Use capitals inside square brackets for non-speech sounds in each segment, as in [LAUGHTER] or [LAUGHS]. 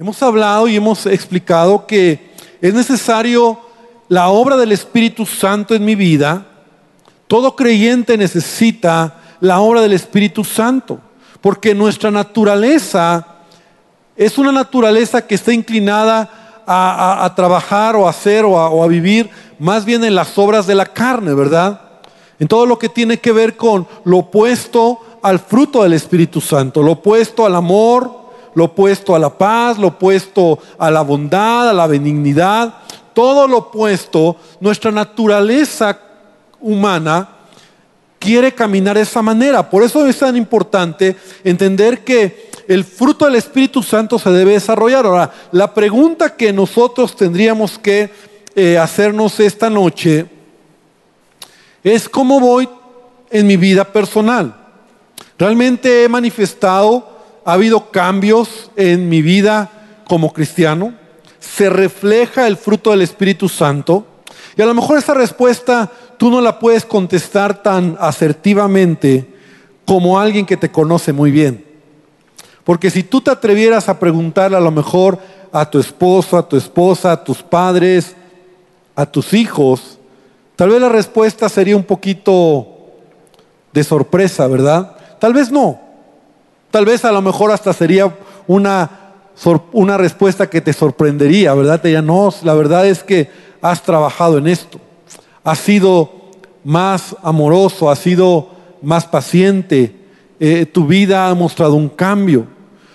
Hemos hablado y hemos explicado que es necesario la obra del Espíritu Santo en mi vida. Todo creyente necesita la obra del Espíritu Santo, porque nuestra naturaleza es una naturaleza que está inclinada a, trabajar o a hacer o a, o a vivir más bien en las obras de la carne, ¿verdad? En todo lo que tiene que ver con lo opuesto al fruto del Espíritu Santo, lo opuesto al amor, lo opuesto a la paz, lo opuesto a la bondad, a la benignidad, todo lo opuesto, nuestra naturaleza humana quiere caminar de esa manera. Por eso es tan importante entender que el fruto del Espíritu Santo se debe desarrollar. Ahora, la pregunta que nosotros tendríamos que eh, hacernos esta noche es cómo voy en mi vida personal. Realmente he manifestado, ha habido cambios en mi vida como cristiano, se refleja el fruto del Espíritu Santo y a lo mejor esa respuesta tú no la puedes contestar tan asertivamente como alguien que te conoce muy bien. Porque si tú te atrevieras a preguntarle a lo mejor a tu esposo, a tu esposa, a tus padres, a tus hijos, Tal vez la respuesta sería un poquito de sorpresa, ¿verdad? Tal vez no. Tal vez a lo mejor hasta sería una, una respuesta que te sorprendería, ¿verdad? Te diría, no, la verdad es que has trabajado en esto. Has sido más amoroso, has sido más paciente. Eh, tu vida ha mostrado un cambio.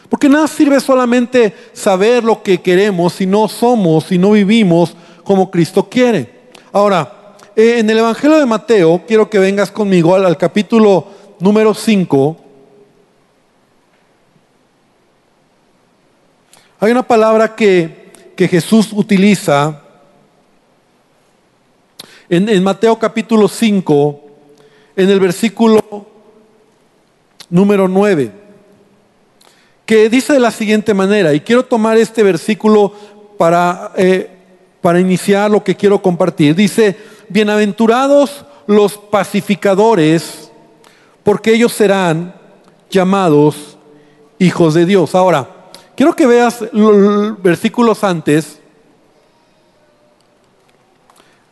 Porque nada sirve solamente saber lo que queremos si no somos, si no vivimos como Cristo quiere. Ahora, eh, en el Evangelio de Mateo, quiero que vengas conmigo al, capítulo número 5. Hay una palabra que, Jesús utiliza en, Mateo capítulo 5, en el versículo número 9, que dice de la siguiente manera, y quiero tomar este versículo para, eh, para iniciar lo que quiero compartir. Dice, bienaventurados los pacificadores, porque ellos serán llamados hijos de Dios. Ahora, quiero que veas los versículos antes,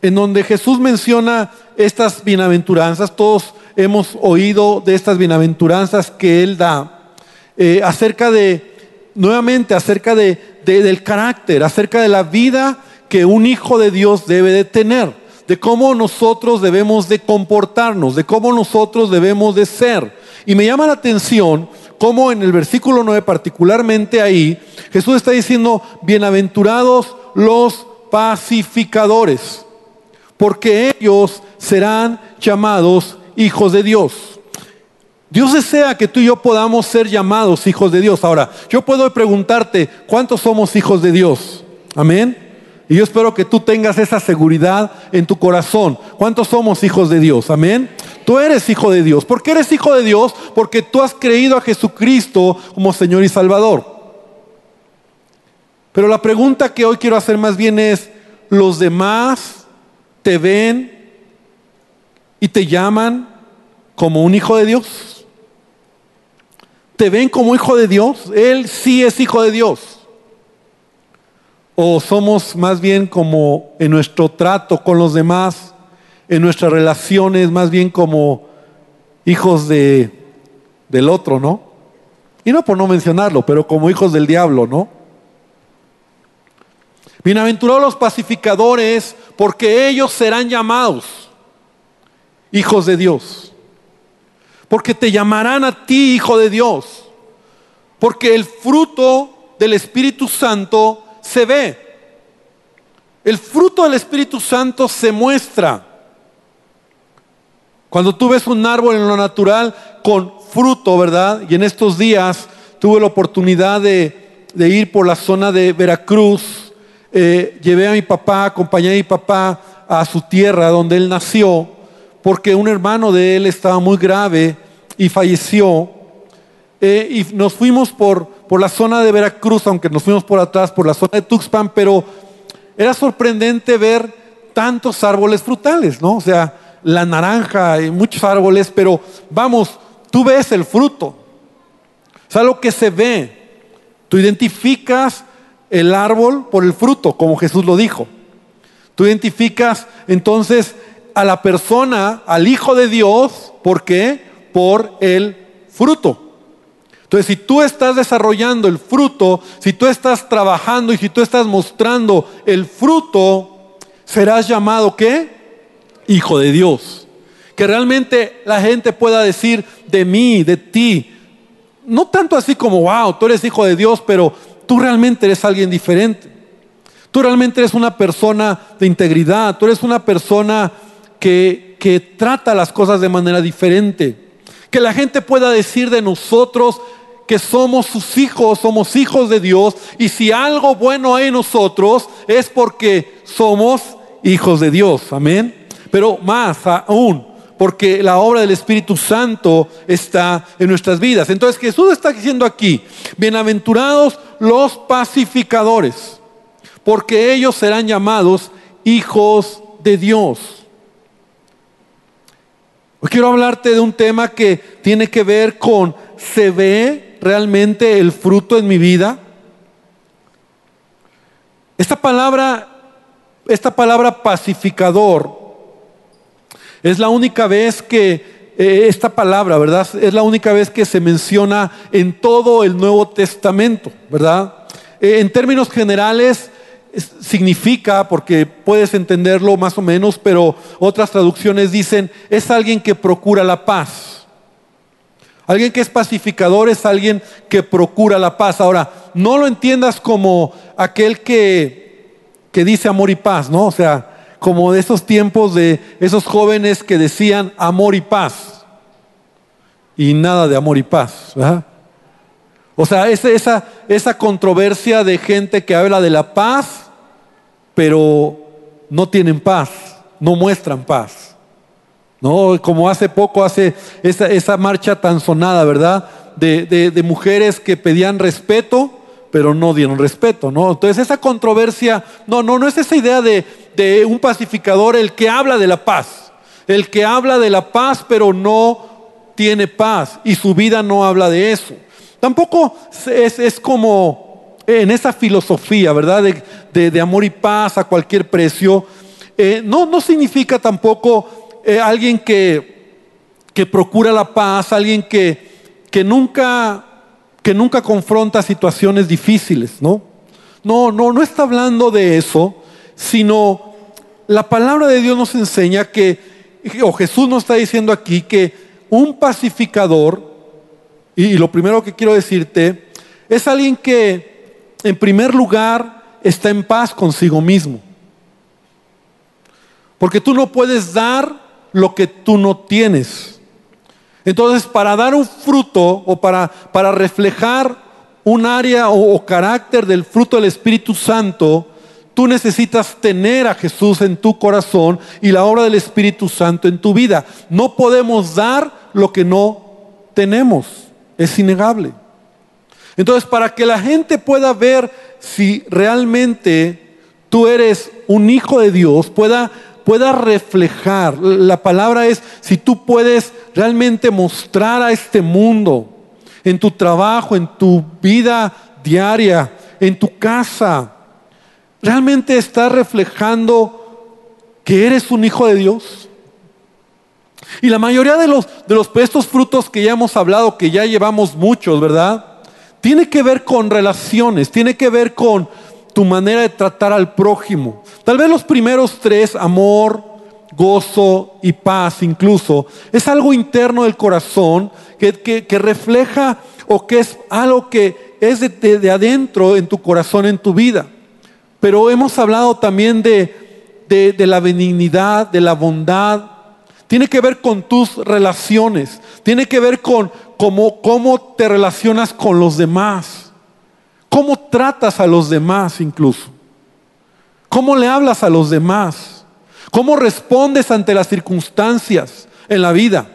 en donde Jesús menciona estas bienaventuranzas. Todos hemos oído de estas bienaventuranzas que Él da eh, acerca de, nuevamente, acerca de, del carácter, acerca de la vida que un hijo de Dios debe de tener de cómo nosotros debemos de comportarnos, de cómo nosotros debemos de ser. Y me llama la atención cómo en el versículo 9 particularmente ahí, Jesús está diciendo, bienaventurados los pacificadores, porque ellos serán llamados hijos de Dios. Dios desea que tú y yo podamos ser llamados hijos de Dios. Ahora, yo puedo preguntarte, ¿cuántos somos hijos de Dios? Amén. Y yo espero que tú tengas esa seguridad en tu corazón. ¿Cuántos somos hijos de Dios? Amén. Tú eres hijo de Dios. ¿Por qué eres hijo de Dios? Porque tú has creído a Jesucristo como Señor y Salvador. Pero la pregunta que hoy quiero hacer más bien es, ¿los demás te ven y te llaman como un hijo de Dios? ¿Te ven como hijo de Dios? Él sí es hijo de Dios. ¿O somos más bien como en nuestro trato con los demás, en nuestras relaciones, más bien como hijos de, del otro, ¿no? Y no por no mencionarlo, pero como hijos del diablo, ¿no? Bienaventurados los pacificadores, porque ellos serán llamados hijos de Dios. Porque te llamarán a ti hijo de Dios. Porque el fruto del Espíritu Santo se ve. El fruto del Espíritu Santo se muestra. Cuando tú ves un árbol en lo natural con fruto, ¿verdad? Y en estos días tuve la oportunidad de, ir por la zona de Veracruz. Eh, llevé a mi papá, acompañé a mi papá a su tierra donde él nació, porque un hermano de él estaba muy grave y falleció. Eh, y nos fuimos por, por la zona de Veracruz, aunque nos fuimos por atrás, por la zona de Tuxpan, pero era sorprendente ver tantos árboles frutales, ¿no? O sea, la naranja y muchos árboles, pero vamos, tú ves el fruto. O sea, lo que se ve. Tú identificas el árbol por el fruto, como Jesús lo dijo. Tú identificas entonces a la persona, al Hijo de Dios, ¿por qué? Por el fruto. Entonces, si tú estás desarrollando el fruto, si tú estás trabajando y si tú estás mostrando el fruto, serás llamado ¿qué? Hijo de Dios. Que realmente la gente pueda decir de mí, de ti, no tanto así como, wow, tú eres hijo de Dios, pero tú realmente eres alguien diferente. Tú realmente eres una persona de integridad, tú eres una persona que, que trata las cosas de manera diferente. Que la gente pueda decir de nosotros, que somos sus hijos, somos hijos de Dios, y si algo bueno hay en nosotros es porque somos hijos de Dios, amén. Pero más aún, porque la obra del Espíritu Santo está en nuestras vidas. Entonces Jesús está diciendo aquí, bienaventurados los pacificadores, porque ellos serán llamados hijos de Dios. Hoy quiero hablarte de un tema que tiene que ver con se ve realmente el fruto en mi vida? Esta palabra, esta palabra pacificador, es la única vez que eh, esta palabra, ¿verdad? Es la única vez que se menciona en todo el Nuevo Testamento, ¿verdad? Eh, en términos generales significa, porque puedes entenderlo más o menos, pero otras traducciones dicen, es alguien que procura la paz. Alguien que es pacificador es alguien que procura la paz. Ahora, no lo entiendas como aquel que, que dice amor y paz, ¿no? O sea, como de esos tiempos de esos jóvenes que decían amor y paz. Y nada de amor y paz. O sea, esa, esa controversia de gente que habla de la paz, pero no tienen paz, no muestran paz. ¿no? Como hace poco, hace esa, marcha tan sonada, ¿verdad? De, mujeres que pedían respeto, pero no dieron respeto, ¿no? Entonces esa controversia, no, no, no es esa idea de, de un pacificador el que habla de la paz, el que habla de la paz, pero no tiene paz y su vida no habla de eso. Tampoco es, como en esa filosofía, ¿verdad? De, amor y paz a cualquier precio. Eh, no, no significa tampoco eh, alguien que, que, procura la paz, alguien que, que, nunca, que nunca confronta situaciones difíciles, ¿no? No, no, no está hablando de eso, sino la palabra de Dios nos enseña que, o Jesús nos está diciendo aquí que un pacificador, y lo primero que quiero decirte, es alguien que en primer lugar está en paz consigo mismo. Porque tú no puedes dar lo que tú no tienes. Entonces, para dar un fruto o para, para reflejar un área o, carácter del fruto del Espíritu Santo, tú necesitas tener a Jesús en tu corazón y la obra del Espíritu Santo en tu vida. No podemos dar lo que no tenemos. Es innegable. Entonces, para que la gente pueda ver si realmente tú eres un hijo de Dios, pueda pueda reflejar. La palabra es si tú puedes realmente mostrar a este mundo, en tu trabajo, en tu vida diaria, en tu casa, realmente estás reflejando que eres un hijo de Dios. Y la mayoría de los, de los estos frutos que ya hemos hablado, que ya llevamos muchos, ¿verdad? Tiene que ver con relaciones, tiene que ver con tu manera de tratar al prójimo. Tal vez los primeros tres, amor, gozo y paz incluso, es algo interno del corazón que, refleja o que es algo que es de, adentro en tu corazón, en tu vida. Pero hemos hablado también de, de la benignidad, de la bondad. Tiene que ver con tus relaciones, tiene que ver con cómo, cómo te relacionas con los demás. ¿Cómo tratas a los demás incluso? ¿Cómo le hablas a los demás? ¿Cómo respondes ante las circunstancias en la vida?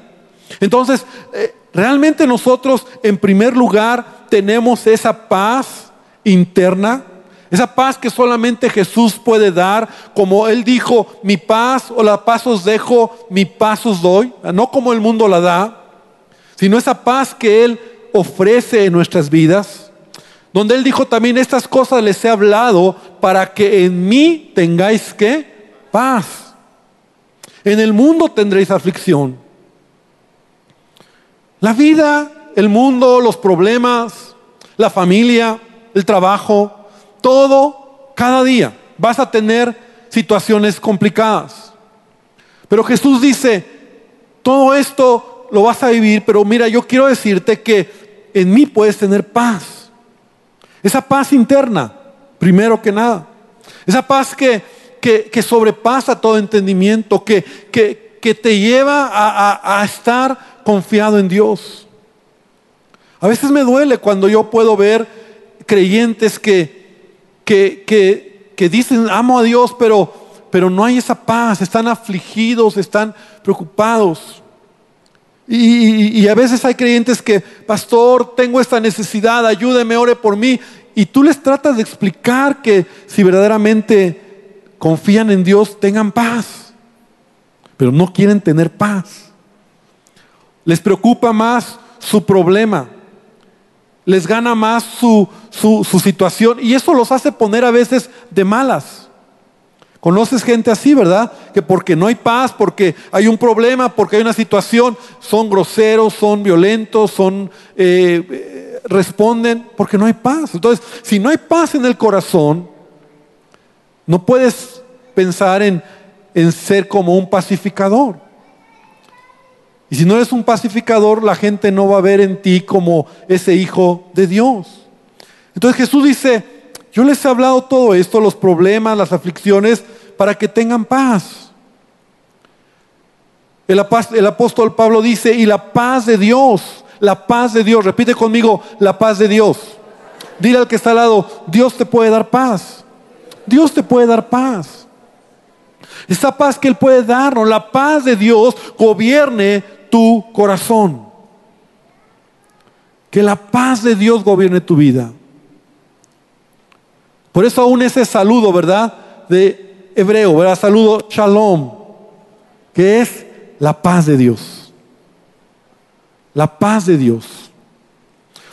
Entonces, eh, realmente nosotros en primer lugar tenemos esa paz interna, esa paz que solamente Jesús puede dar, como Él dijo, mi paz o la paz os dejo, mi paz os doy, no como el mundo la da, sino esa paz que Él ofrece en nuestras vidas. Donde Él dijo también, estas cosas les he hablado para que en mí tengáis que paz. En el mundo tendréis aflicción. La vida, el mundo, los problemas, la familia, el trabajo, todo, cada día vas a tener situaciones complicadas. Pero Jesús dice, todo esto lo vas a vivir, pero mira, yo quiero decirte que en mí puedes tener paz. Esa paz interna, primero que nada. Esa paz que, que, sobrepasa todo entendimiento, que, que te lleva a, a estar confiado en Dios. A veces me duele cuando yo puedo ver creyentes que, que, que, que dicen amo a Dios, pero, pero no hay esa paz, están afligidos, están preocupados. Y, a veces hay creyentes que, pastor, tengo esta necesidad, ayúdeme, ore por mí. Y tú les tratas de explicar que si verdaderamente confían en Dios, tengan paz. Pero no quieren tener paz. Les preocupa más su problema. Les gana más su, su, su situación. Y eso los hace poner a veces de malas. Conoces gente así, ¿verdad? Que porque no hay paz, porque hay un problema, porque hay una situación, son groseros, son violentos, son eh, responden porque no hay paz. Entonces, si no hay paz en el corazón, no puedes pensar en, en ser como un pacificador. Y si no eres un pacificador, la gente no va a ver en ti como ese hijo de Dios. Entonces Jesús dice, yo les he hablado todo esto, los problemas, las aflicciones, para que tengan paz. El, apóstol Pablo dice, y la paz de Dios, la paz de Dios, repite conmigo, la paz de Dios. Dile al que está al lado, Dios te puede dar paz. Dios te puede dar paz. Esta paz que Él puede darnos, la paz de Dios gobierne tu corazón. Que la paz de Dios gobierne tu vida. Por eso aún ese saludo, ¿verdad? De hebreo, ¿verdad? Saludo shalom, que es la paz de Dios. La paz de Dios.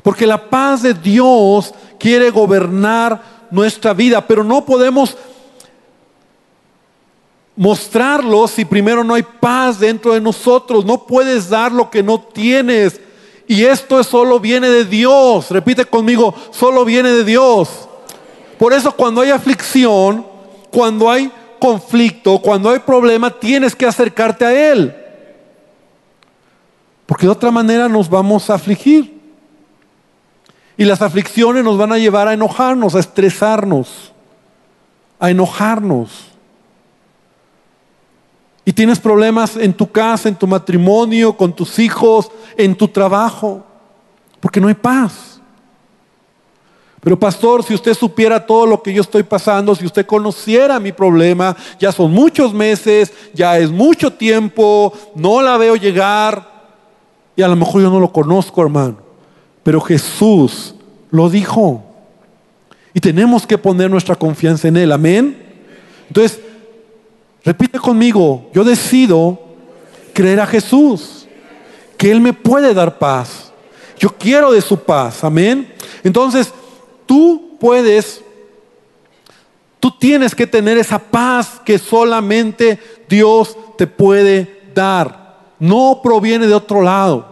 Porque la paz de Dios quiere gobernar nuestra vida, pero no podemos mostrarlo si primero no hay paz dentro de nosotros. No puedes dar lo que no tienes. Y esto solo viene de Dios. Repite conmigo, solo viene de Dios. Por eso cuando hay aflicción, cuando hay conflicto, cuando hay problema, tienes que acercarte a Él. Porque de otra manera nos vamos a afligir. Y las aflicciones nos van a llevar a enojarnos, a estresarnos, a enojarnos. Y tienes problemas en tu casa, en tu matrimonio, con tus hijos, en tu trabajo, porque no hay paz. Pero pastor, si usted supiera todo lo que yo estoy pasando, si usted conociera mi problema, ya son muchos meses, ya es mucho tiempo, no la veo llegar. Y a lo mejor yo no lo conozco, hermano. Pero Jesús lo dijo. Y tenemos que poner nuestra confianza en Él. Amén. Entonces, repite conmigo, yo decido creer a Jesús, que Él me puede dar paz. Yo quiero de su paz. Amén. Entonces, tú puedes, tú tienes que tener esa paz que solamente Dios te puede dar. No proviene de otro lado,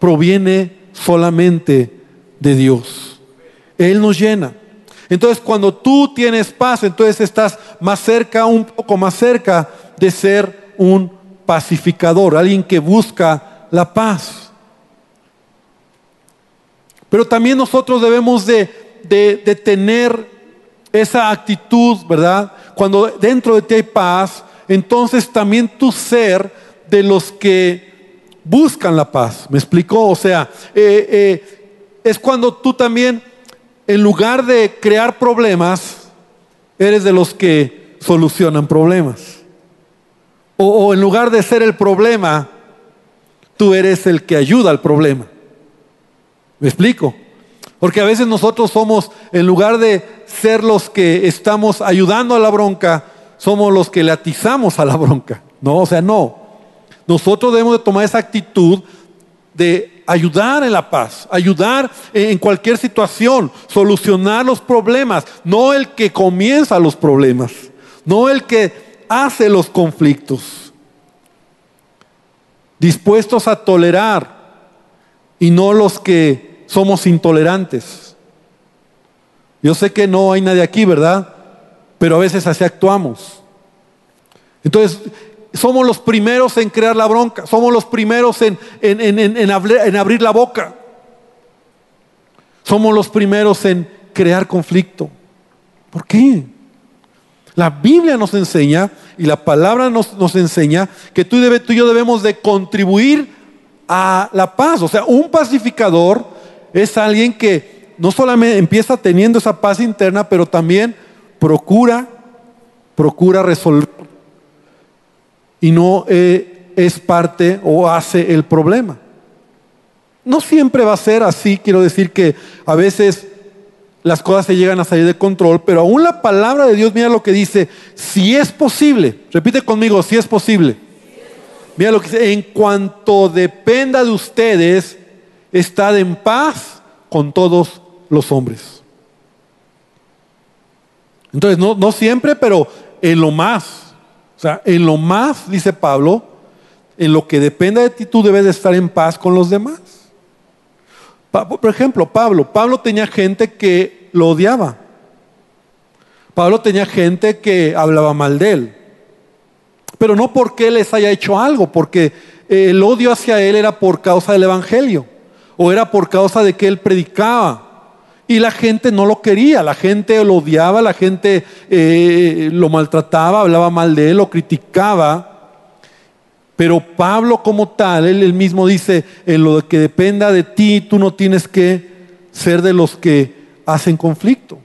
proviene solamente de Dios. Él nos llena. Entonces cuando tú tienes paz, entonces estás más cerca, un poco más cerca de ser un pacificador, alguien que busca la paz. Pero también nosotros debemos de tener esa actitud, ¿verdad? Cuando dentro de ti hay paz, entonces también tu ser de los que buscan la paz. ¿Me explicó? O sea, eh, eh, es cuando tú también, en lugar de crear problemas, eres de los que solucionan problemas. O en lugar de ser el problema, tú eres el que ayuda al problema. ¿Me explico? Porque a veces nosotros somos, en lugar de ser los que estamos ayudando a la bronca, somos los que le atizamos a la [LAUGHS] bronca. No, o sea, no. Nosotros debemos de tomar esa actitud de ayudar en la paz, ayudar en cualquier situación, solucionar los problemas, no el que comienza los problemas, no el que hace los conflictos. Dispuestos a tolerar y no los que somos intolerantes. Yo sé que no hay nadie aquí, ¿verdad? Pero a veces así actuamos. Entonces, somos los primeros en crear la bronca, somos los primeros en, en, abrir la boca, somos los primeros en crear conflicto. ¿Por qué? La Biblia nos enseña y la palabra nos, nos enseña que tú, tú y yo debemos de contribuir a la paz. O sea, un pacificador es alguien que no solamente empieza teniendo esa paz interna, pero también procura, procura resolver y no eh, es parte o hace el problema. No siempre va a ser así, quiero decir que a veces las cosas se llegan a salir de control, pero aún la palabra de Dios, mira lo que dice, si es posible, repite conmigo, si es posible. Mira lo que dice, en cuanto dependa de ustedes, estad en paz con todos los hombres. Entonces, no, no siempre, pero en lo más. O sea, en lo más, dice Pablo, en lo que dependa de ti, tú debes de estar en paz con los demás. Por ejemplo, Pablo. Pablo tenía gente que lo odiaba. Pablo tenía gente que hablaba mal de él. Pero no porque les haya hecho algo, porque el odio hacia él era por causa del Evangelio, o era por causa de que él predicaba, y la gente no lo quería, la gente lo odiaba, la gente eh, lo maltrataba, hablaba mal de él, lo criticaba. Pero Pablo como tal, él, mismo dice, en lo que dependa de ti, tú no tienes que ser de los que hacen conflicto.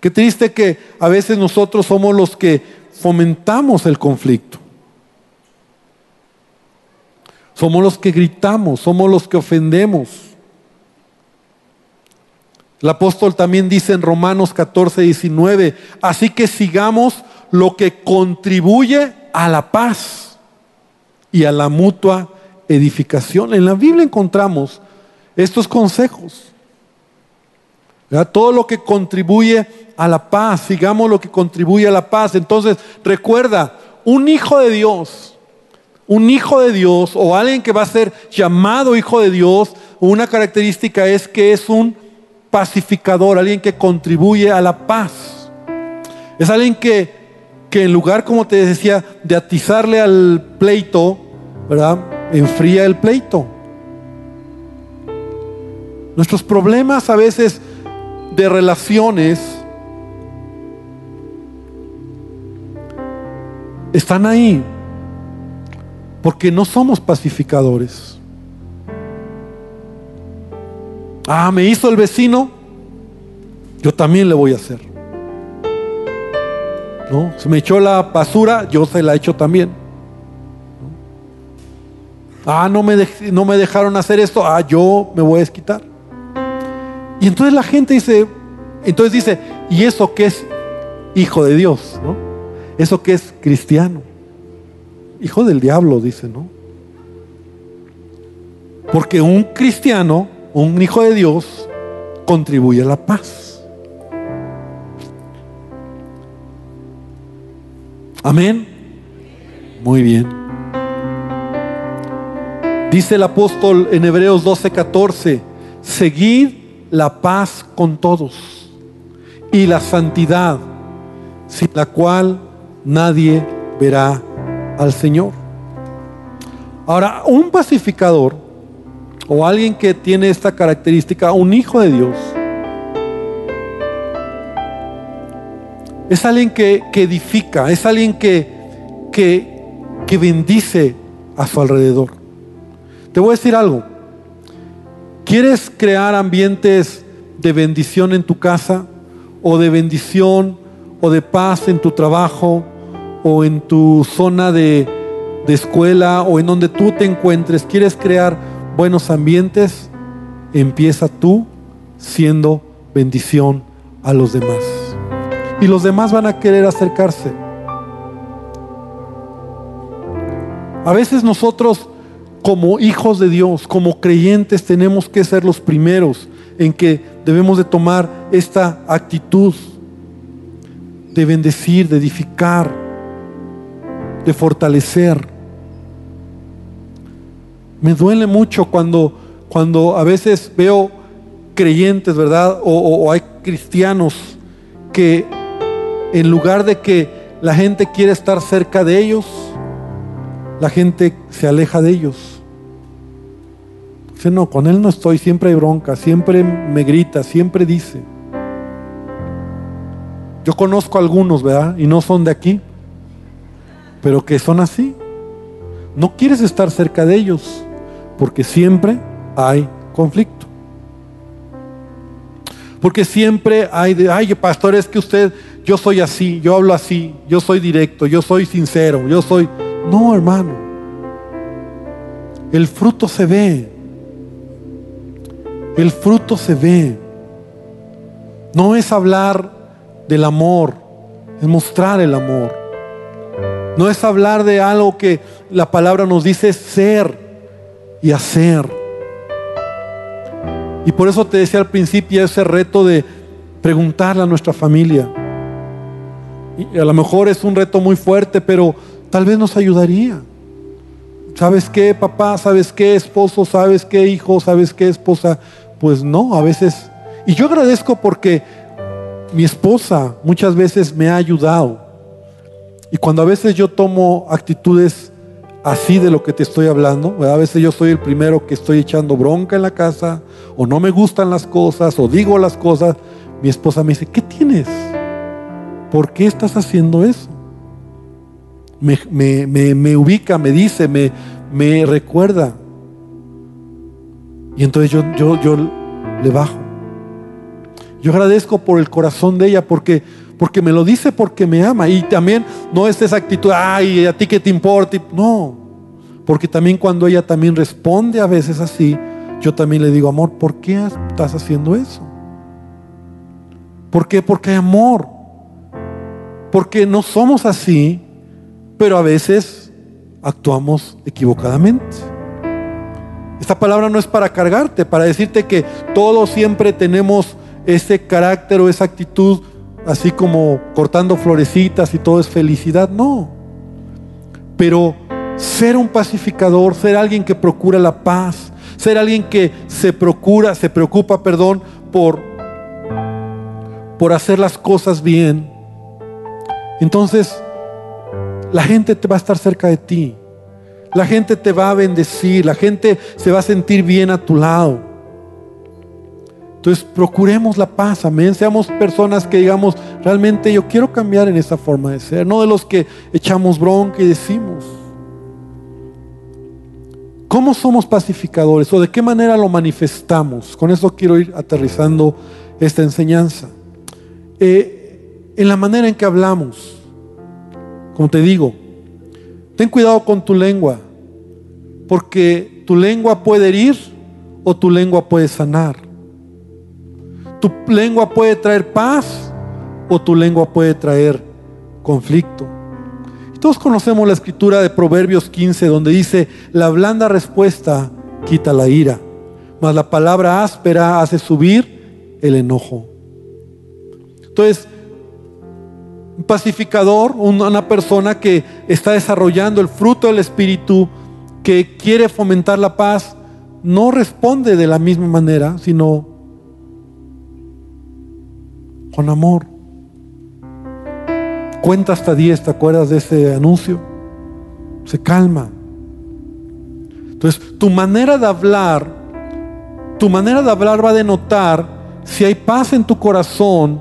Qué triste que a veces nosotros somos los que fomentamos el conflicto. Somos los que gritamos, somos los que ofendemos. El apóstol también dice en Romanos 14, 19, así que sigamos lo que contribuye a la paz y a la mutua edificación. En la Biblia encontramos estos consejos. Todo lo que contribuye a la paz, sigamos lo que contribuye a la paz. Entonces, recuerda, un hijo de Dios, un hijo de Dios o alguien que va a ser llamado hijo de Dios, una característica es que es un pacificador, alguien que contribuye a la paz. Es alguien que, que en lugar, como te decía, de atizarle al pleito, ¿verdad? Enfría el pleito. Nuestros problemas a veces de relaciones están ahí porque no somos pacificadores. Ah, me hizo el vecino, yo también le voy a hacer. ¿No? Se me echó la basura, yo se la echo también. Ah, no me, no me dejaron hacer esto, ah, yo me voy a desquitar. Y entonces la gente dice, entonces dice, ¿y eso qué es hijo de Dios? ¿Eso qué es cristiano? Hijo del diablo, dice, ¿no? Porque un cristiano un hijo de Dios contribuye a la paz. Amén. Muy bien. Dice el apóstol en Hebreos 12:14, seguid la paz con todos y la santidad, sin la cual nadie verá al Señor. Ahora, un pacificador o alguien que tiene esta característica, un hijo de Dios, es alguien que, edifica, es alguien que, que, que bendice a su alrededor. Te voy a decir algo. ¿Quieres crear ambientes de bendición en tu casa o de bendición o de paz en tu trabajo o en tu zona de, de escuela o en donde tú te encuentres? ¿Quieres crear buenos ambientes, empieza tú siendo bendición a los demás. Y los demás van a querer acercarse. A veces nosotros como hijos de Dios, como creyentes, tenemos que ser los primeros en que debemos de tomar esta actitud de bendecir, de edificar, de fortalecer. Me duele mucho cuando, cuando a veces veo creyentes, ¿verdad? O, hay cristianos que en lugar de que la gente quiere estar cerca de ellos, la gente se aleja de ellos. Dice, no, con él no estoy, siempre hay bronca, siempre me grita, siempre dice. Yo conozco algunos, ¿verdad? Y no son de aquí, pero que son así. No quieres estar cerca de ellos, porque siempre hay conflicto. Porque siempre hay de, ay, pastor, es que usted, yo soy así, yo hablo así, yo soy directo, yo soy sincero, yo soy... No, hermano. El fruto se ve. El fruto se ve. No es hablar del amor, es mostrar el amor. No es hablar de algo que la palabra nos dice ser y hacer. Y por eso te decía al principio ese reto de preguntarle a nuestra familia. Y a lo mejor es un reto muy fuerte, pero tal vez nos ayudaría. ¿Sabes qué, papá? ¿Sabes qué, esposo? ¿Sabes qué, hijo? ¿Sabes qué, esposa? Pues no, a veces. Y yo agradezco porque mi esposa muchas veces me ha ayudado. Y cuando a veces yo tomo actitudes así de lo que te estoy hablando, a veces yo soy el primero que estoy echando bronca en la casa, o no me gustan las cosas, o digo las cosas, mi esposa me dice, ¿qué tienes? ¿Por qué estás haciendo eso? Me, ubica, me dice, me, recuerda. Y entonces yo le bajo. Yo agradezco por el corazón de ella porque, porque me lo dice porque me ama. Y también no es esa actitud, ay, a ti que te importa. No, porque también cuando ella también responde a veces así, yo también le digo, amor, ¿por qué estás haciendo eso? ¿Por qué? Porque hay amor. Porque no somos así, pero a veces actuamos equivocadamente. Esta palabra no es para cargarte, para decirte que todos siempre tenemos ese carácter o esa actitud, así como cortando florecitas y todo es felicidad, no. Pero ser un pacificador, ser alguien que procura la paz, ser alguien que se procura, se preocupa, perdón, por por hacer las cosas bien. Entonces, la gente te va a estar cerca de ti. La gente te va a bendecir, la gente se va a sentir bien a tu lado. Entonces procuremos la paz, amén. Seamos personas que digamos, realmente yo quiero cambiar en esa forma de ser, no de los que echamos bronca y decimos. ¿Cómo somos pacificadores o de qué manera lo manifestamos? Con eso quiero ir aterrizando esta enseñanza. Eh, en la manera en que hablamos, como te digo, ten cuidado con tu lengua, porque tu lengua puede herir o tu lengua puede sanar. Tu lengua puede traer paz o tu lengua puede traer conflicto. todos conocemos la escritura de Proverbios 15 donde dice, la blanda respuesta quita la ira, mas la palabra áspera hace subir el enojo. Entonces, un pacificador, una persona que está desarrollando el fruto del Espíritu, que quiere fomentar la paz, no responde de la misma manera, sino con amor. Cuenta hasta 10, ¿te acuerdas de ese anuncio? Se calma. Entonces, tu manera de hablar, tu manera de hablar va a denotar si hay paz en tu corazón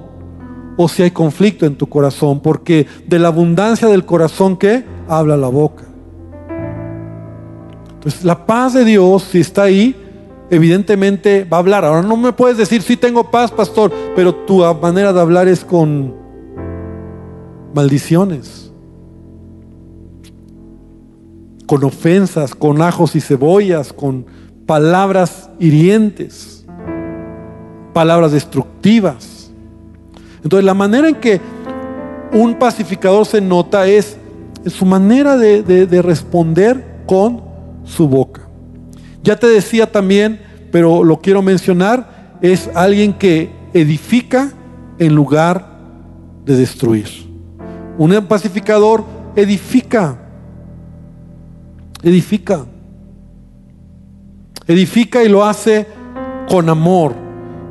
o si hay conflicto en tu corazón, porque de la abundancia del corazón que habla la boca. Entonces, la paz de Dios, si está ahí, evidentemente va a hablar. Ahora no me puedes decir, sí tengo paz, pastor, pero tu manera de hablar es con maldiciones, con ofensas, con ajos y cebollas, con palabras hirientes, palabras destructivas. Entonces la manera en que un pacificador se nota es, su manera de responder con su boca. Ya te decía también, pero lo quiero mencionar, es alguien que edifica en lugar de destruir. Un pacificador edifica, edifica, edifica y lo hace con amor.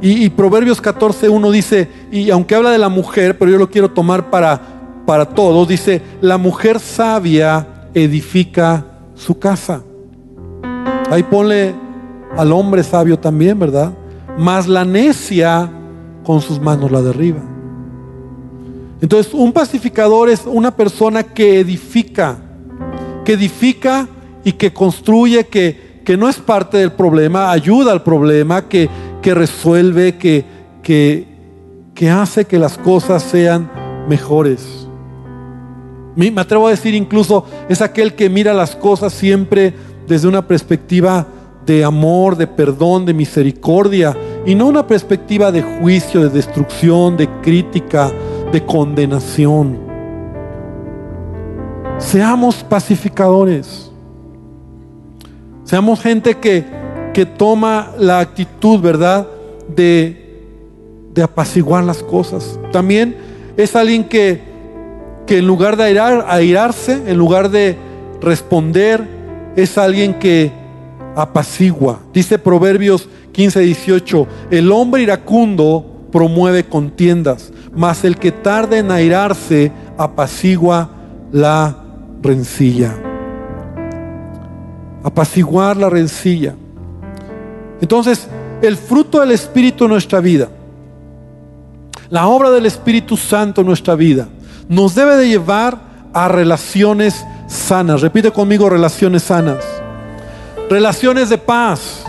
Y, y Proverbios 14.1 dice, y aunque habla de la mujer, pero yo lo quiero tomar para, para todos, dice, la mujer sabia edifica su casa. Ahí ponle al hombre sabio también, ¿verdad? Más la necia con sus manos la derriba. Entonces, un pacificador es una persona que edifica, que edifica y que construye, que, que no es parte del problema, ayuda al problema, que, que resuelve, que, que, que hace que las cosas sean mejores. Me atrevo a decir incluso, es aquel que mira las cosas siempre desde una perspectiva de amor, de perdón, de misericordia, y no una perspectiva de juicio, de destrucción, de crítica, de condenación. Seamos pacificadores. Seamos gente que, que toma la actitud, ¿verdad?, de, de apaciguar las cosas. También es alguien que, que en lugar de airar, airarse, en lugar de responder, es alguien que apacigua. Dice Proverbios 15, 18, el hombre iracundo promueve contiendas, mas el que tarda en airarse apacigua la rencilla. Apaciguar la rencilla. Entonces, el fruto del Espíritu en nuestra vida, la obra del Espíritu Santo en nuestra vida, nos debe de llevar a relaciones sanas. Repite conmigo relaciones sanas. Relaciones de paz.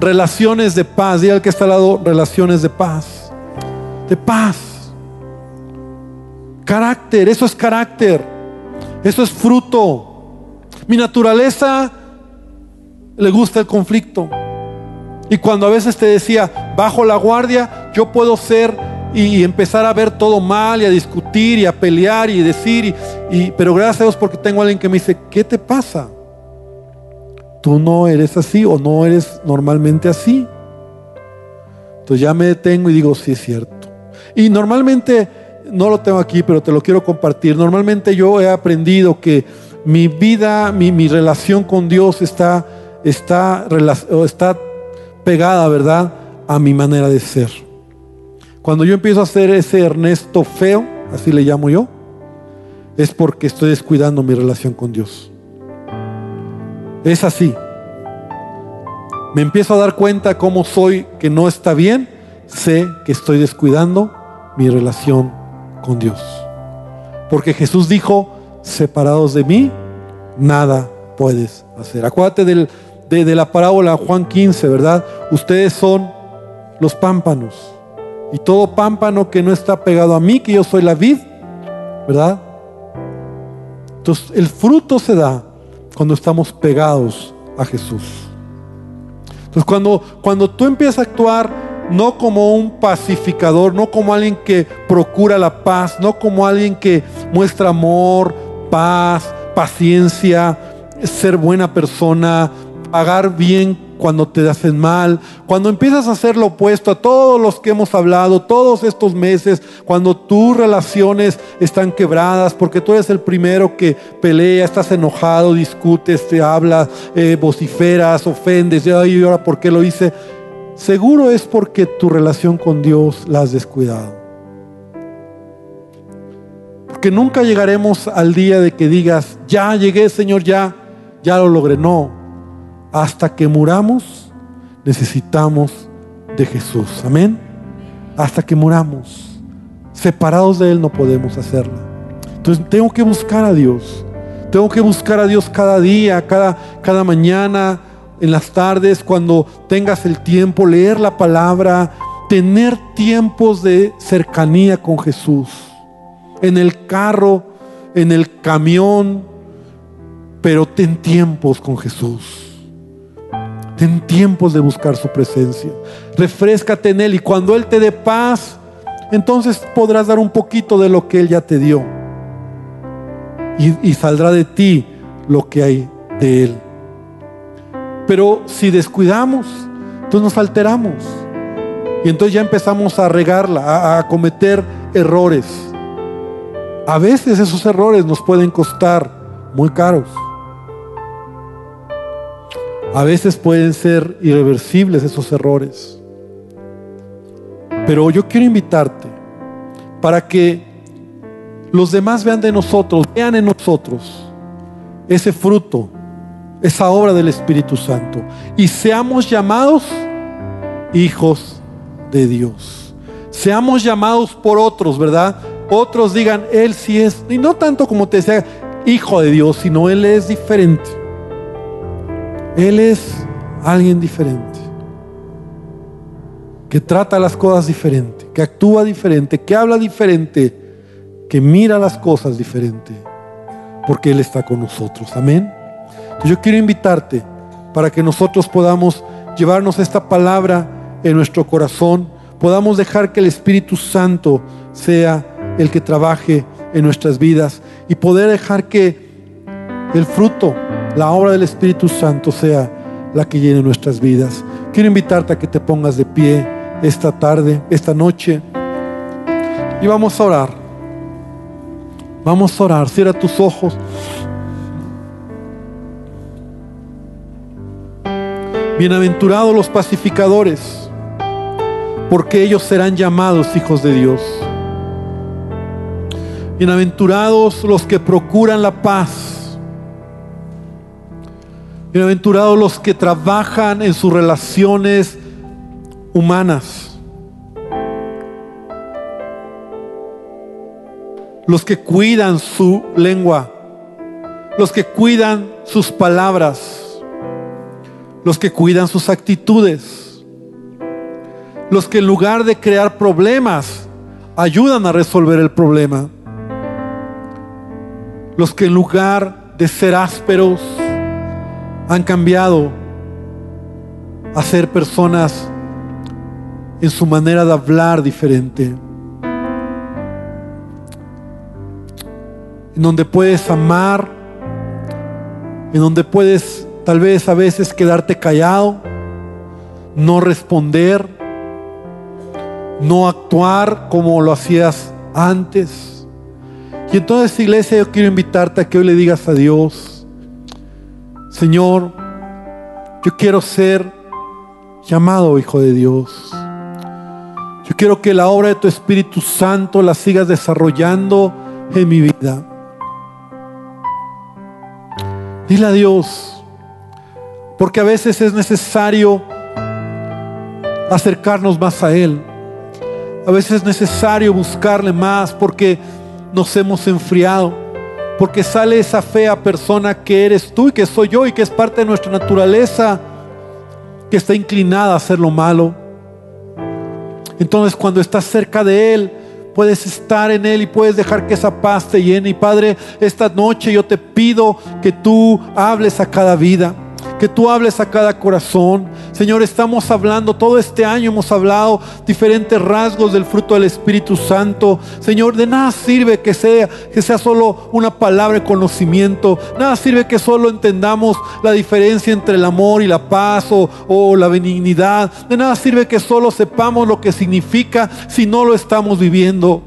Relaciones de paz. Diga al que está al lado, relaciones de paz. De paz. Carácter, eso es carácter. Eso es fruto. Mi naturaleza le gusta el conflicto. Y cuando a veces te decía, bajo la guardia, yo puedo ser y empezar a ver todo mal y a discutir y a pelear y decir, y, pero gracias a Dios porque tengo a alguien que me dice, ¿qué te pasa? Tú no eres así o no eres normalmente así. Entonces ya me detengo y digo, sí es cierto. Y normalmente, no lo tengo aquí, pero te lo quiero compartir. Normalmente yo he aprendido que mi vida, mi, mi relación con Dios está, está, está pegada, ¿verdad? A mi manera de ser. Cuando yo empiezo a hacer ese Ernesto feo, así le llamo yo, es porque estoy descuidando mi relación con Dios. Es así. Me empiezo a dar cuenta cómo soy que no está bien, sé que estoy descuidando mi relación con Dios. Porque Jesús dijo, separados de mí, nada puedes hacer. Acuérdate de, de la parábola Juan 15, ¿verdad? Ustedes son los pámpanos. Y todo pámpano que no está pegado a mí, que yo soy la vid, ¿verdad? Entonces el fruto se da cuando estamos pegados a Jesús. Entonces cuando, cuando tú empiezas a actuar no como un pacificador, no como alguien que procura la paz, no como alguien que muestra amor, paz, paciencia, ser buena persona, pagar bien cuando te hacen mal, cuando empiezas a hacer lo opuesto a todos los que hemos hablado todos estos meses, cuando tus relaciones están quebradas, porque tú eres el primero que pelea, estás enojado, discutes, te hablas, eh, vociferas, ofendes, y ahora por qué lo hice, seguro es porque tu relación con Dios la has descuidado. Porque nunca llegaremos al día de que digas, ya llegué Señor, ya, ya lo logré. No, hasta que muramos, necesitamos de Jesús. Amén. Hasta que muramos. Separados de Él no podemos hacerla. Entonces tengo que buscar a Dios. Tengo que buscar a Dios cada día, cada, cada mañana, en las tardes, cuando tengas el tiempo, leer la palabra, tener tiempos de cercanía con Jesús. En el carro, en el camión, pero ten tiempos con Jesús. Ten tiempos de buscar su presencia. Refrescate en Él y cuando Él te dé paz, entonces podrás dar un poquito de lo que Él ya te dio. Y, y saldrá de ti lo que hay de Él. Pero si descuidamos, entonces nos alteramos. Y entonces ya empezamos a regarla, a, cometer errores. A veces esos errores nos pueden costar muy caros. A veces pueden ser irreversibles esos errores. Pero yo quiero invitarte para que los demás vean de nosotros, vean en nosotros ese fruto, esa obra del Espíritu Santo. Y seamos llamados hijos de Dios. Seamos llamados por otros, ¿verdad? Otros digan, Él sí es, y no tanto como te decía, hijo de Dios, sino Él es diferente. Él es alguien diferente. Que trata las cosas diferente, que actúa diferente, que habla diferente, que mira las cosas diferente. Porque Él está con nosotros. Amén. yo quiero invitarte para que nosotros podamos llevarnos esta palabra en nuestro corazón, podamos dejar que el Espíritu Santo sea el que trabaje en nuestras vidas y poder dejar que el fruto, la obra del Espíritu Santo sea la que llene nuestras vidas. Quiero invitarte a que te pongas de pie esta tarde, esta noche y vamos a orar. Vamos a orar. Cierra tus ojos. Bienaventurados los pacificadores porque ellos serán llamados hijos de Dios. Bienaventurados los que procuran la paz. Bienaventurados los que trabajan en sus relaciones humanas. Los que cuidan su lengua. Los que cuidan sus palabras. Los que cuidan sus actitudes los que en lugar de crear problemas, ayudan a resolver el problema. Los que en lugar de ser ásperos, han cambiado a ser personas en su manera de hablar diferente. En donde puedes amar, en donde puedes tal vez a veces quedarte callado, no responder no actuar como lo hacías antes. Y entonces, iglesia, yo quiero invitarte a que hoy le digas a Dios, Señor, yo quiero ser llamado hijo de Dios. Yo quiero que la obra de tu Espíritu Santo la sigas desarrollando en mi vida. Dile a Dios, porque a veces es necesario acercarnos más a Él. A veces es necesario buscarle más porque nos hemos enfriado. Porque sale esa fea persona que eres tú y que soy yo y que es parte de nuestra naturaleza que está inclinada a hacer lo malo. Entonces cuando estás cerca de Él, puedes estar en Él y puedes dejar que esa paz te llene. Y Padre, esta noche yo te pido que tú hables a cada vida que tú hables a cada corazón. Señor, estamos hablando, todo este año hemos hablado diferentes rasgos del fruto del Espíritu Santo. Señor, de nada sirve que sea, que sea solo una palabra de conocimiento. Nada sirve que solo entendamos la diferencia entre el amor y la paz o, o la benignidad. De nada sirve que solo sepamos lo que significa si no lo estamos viviendo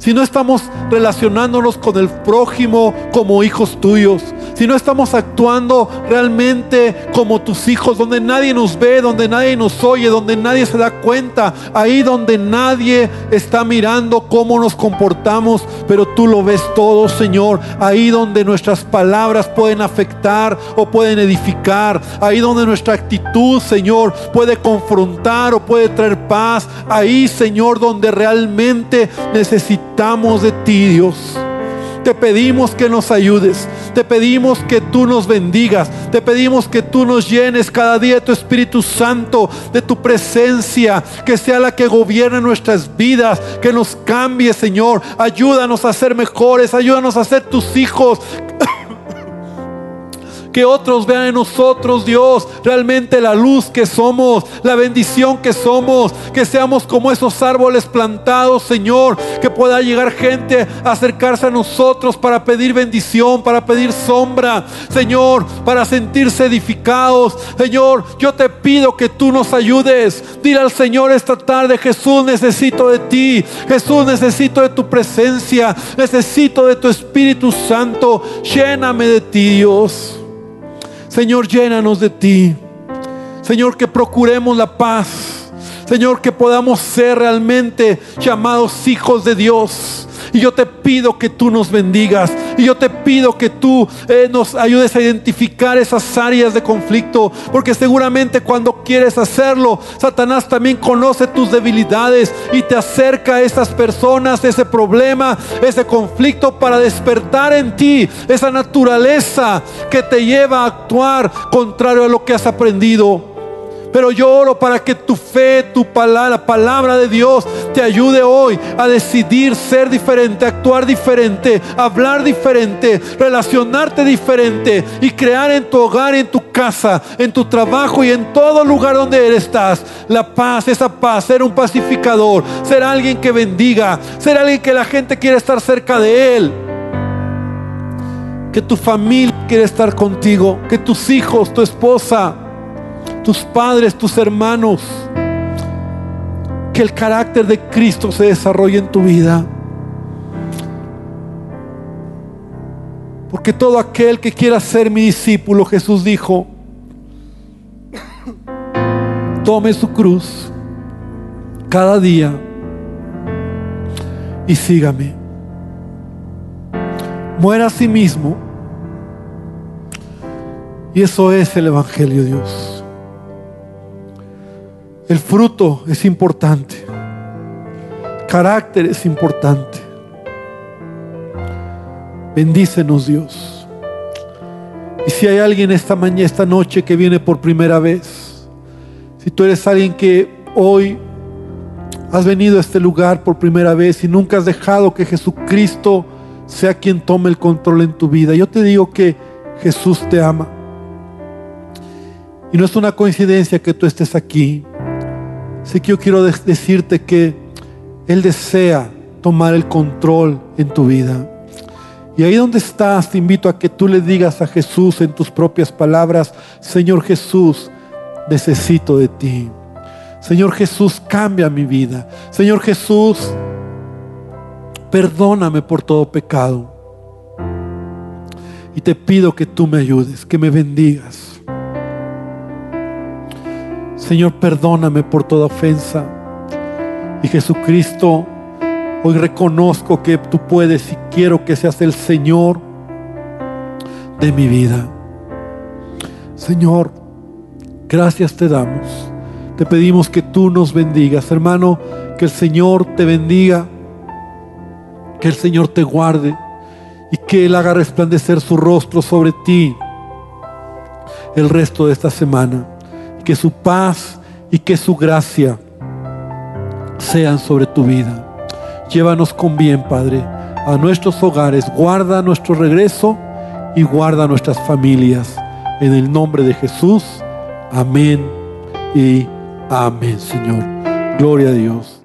si no estamos relacionándonos con el prójimo como hijos tuyos, si no estamos actuando realmente como tus hijos, donde nadie nos ve, donde nadie nos oye, donde nadie se da cuenta, ahí donde nadie está mirando cómo nos comportamos, pero tú lo ves todo, Señor, ahí donde nuestras palabras pueden afectar o pueden edificar, ahí donde nuestra actitud, Señor, puede confrontar o puede traer paz, ahí, Señor, donde realmente necesitamos de ti, Dios. Te pedimos que nos ayudes. Te pedimos que tú nos bendigas. Te pedimos que tú nos llenes cada día de tu Espíritu Santo, de tu presencia, que sea la que gobierne nuestras vidas, que nos cambie, Señor. Ayúdanos a ser mejores, ayúdanos a ser tus hijos. Que otros vean en nosotros, Dios, realmente la luz que somos, la bendición que somos. Que seamos como esos árboles plantados, Señor. Que pueda llegar gente a acercarse a nosotros para pedir bendición, para pedir sombra, Señor, para sentirse edificados. Señor, yo te pido que tú nos ayudes. Dile al Señor esta tarde, Jesús, necesito de ti. Jesús, necesito de tu presencia. Necesito de tu Espíritu Santo. Lléname de ti, Dios. Señor, llénanos de ti. Señor, que procuremos la paz. Señor, que podamos ser realmente llamados hijos de Dios. Y yo te pido que tú nos bendigas. Y yo te pido que tú eh, nos ayudes a identificar esas áreas de conflicto. Porque seguramente cuando quieres hacerlo, Satanás también conoce tus debilidades y te acerca a esas personas, ese problema, ese conflicto para despertar en ti esa naturaleza que te lleva a actuar contrario a lo que has aprendido. Pero yo oro para que tu fe, tu palabra, la palabra de Dios te ayude hoy a decidir ser diferente, actuar diferente, hablar diferente, relacionarte diferente y crear en tu hogar, en tu casa, en tu trabajo y en todo lugar donde estás la paz, esa paz, ser un pacificador, ser alguien que bendiga, ser alguien que la gente quiere estar cerca de él. Que tu familia quiere estar contigo, que tus hijos, tu esposa, tus padres, tus hermanos. Que el carácter de Cristo se desarrolle en tu vida. Porque todo aquel que quiera ser mi discípulo, Jesús dijo, tome su cruz cada día y sígame. Muera a sí mismo. Y eso es el Evangelio, Dios. El fruto es importante. Carácter es importante. Bendícenos Dios. Y si hay alguien esta mañana, esta noche que viene por primera vez, si tú eres alguien que hoy has venido a este lugar por primera vez y nunca has dejado que Jesucristo sea quien tome el control en tu vida, yo te digo que Jesús te ama. Y no es una coincidencia que tú estés aquí. Así que yo quiero decirte que Él desea tomar el control en tu vida. Y ahí donde estás, te invito a que tú le digas a Jesús en tus propias palabras, Señor Jesús, necesito de ti. Señor Jesús, cambia mi vida. Señor Jesús, perdóname por todo pecado. Y te pido que tú me ayudes, que me bendigas. Señor, perdóname por toda ofensa. Y Jesucristo, hoy reconozco que tú puedes y quiero que seas el Señor de mi vida. Señor, gracias te damos. Te pedimos que tú nos bendigas. Hermano, que el Señor te bendiga. Que el Señor te guarde. Y que Él haga resplandecer su rostro sobre ti el resto de esta semana que su paz y que su gracia sean sobre tu vida. Llévanos con bien, Padre, a nuestros hogares. Guarda nuestro regreso y guarda nuestras familias. En el nombre de Jesús. Amén y amén, Señor. Gloria a Dios.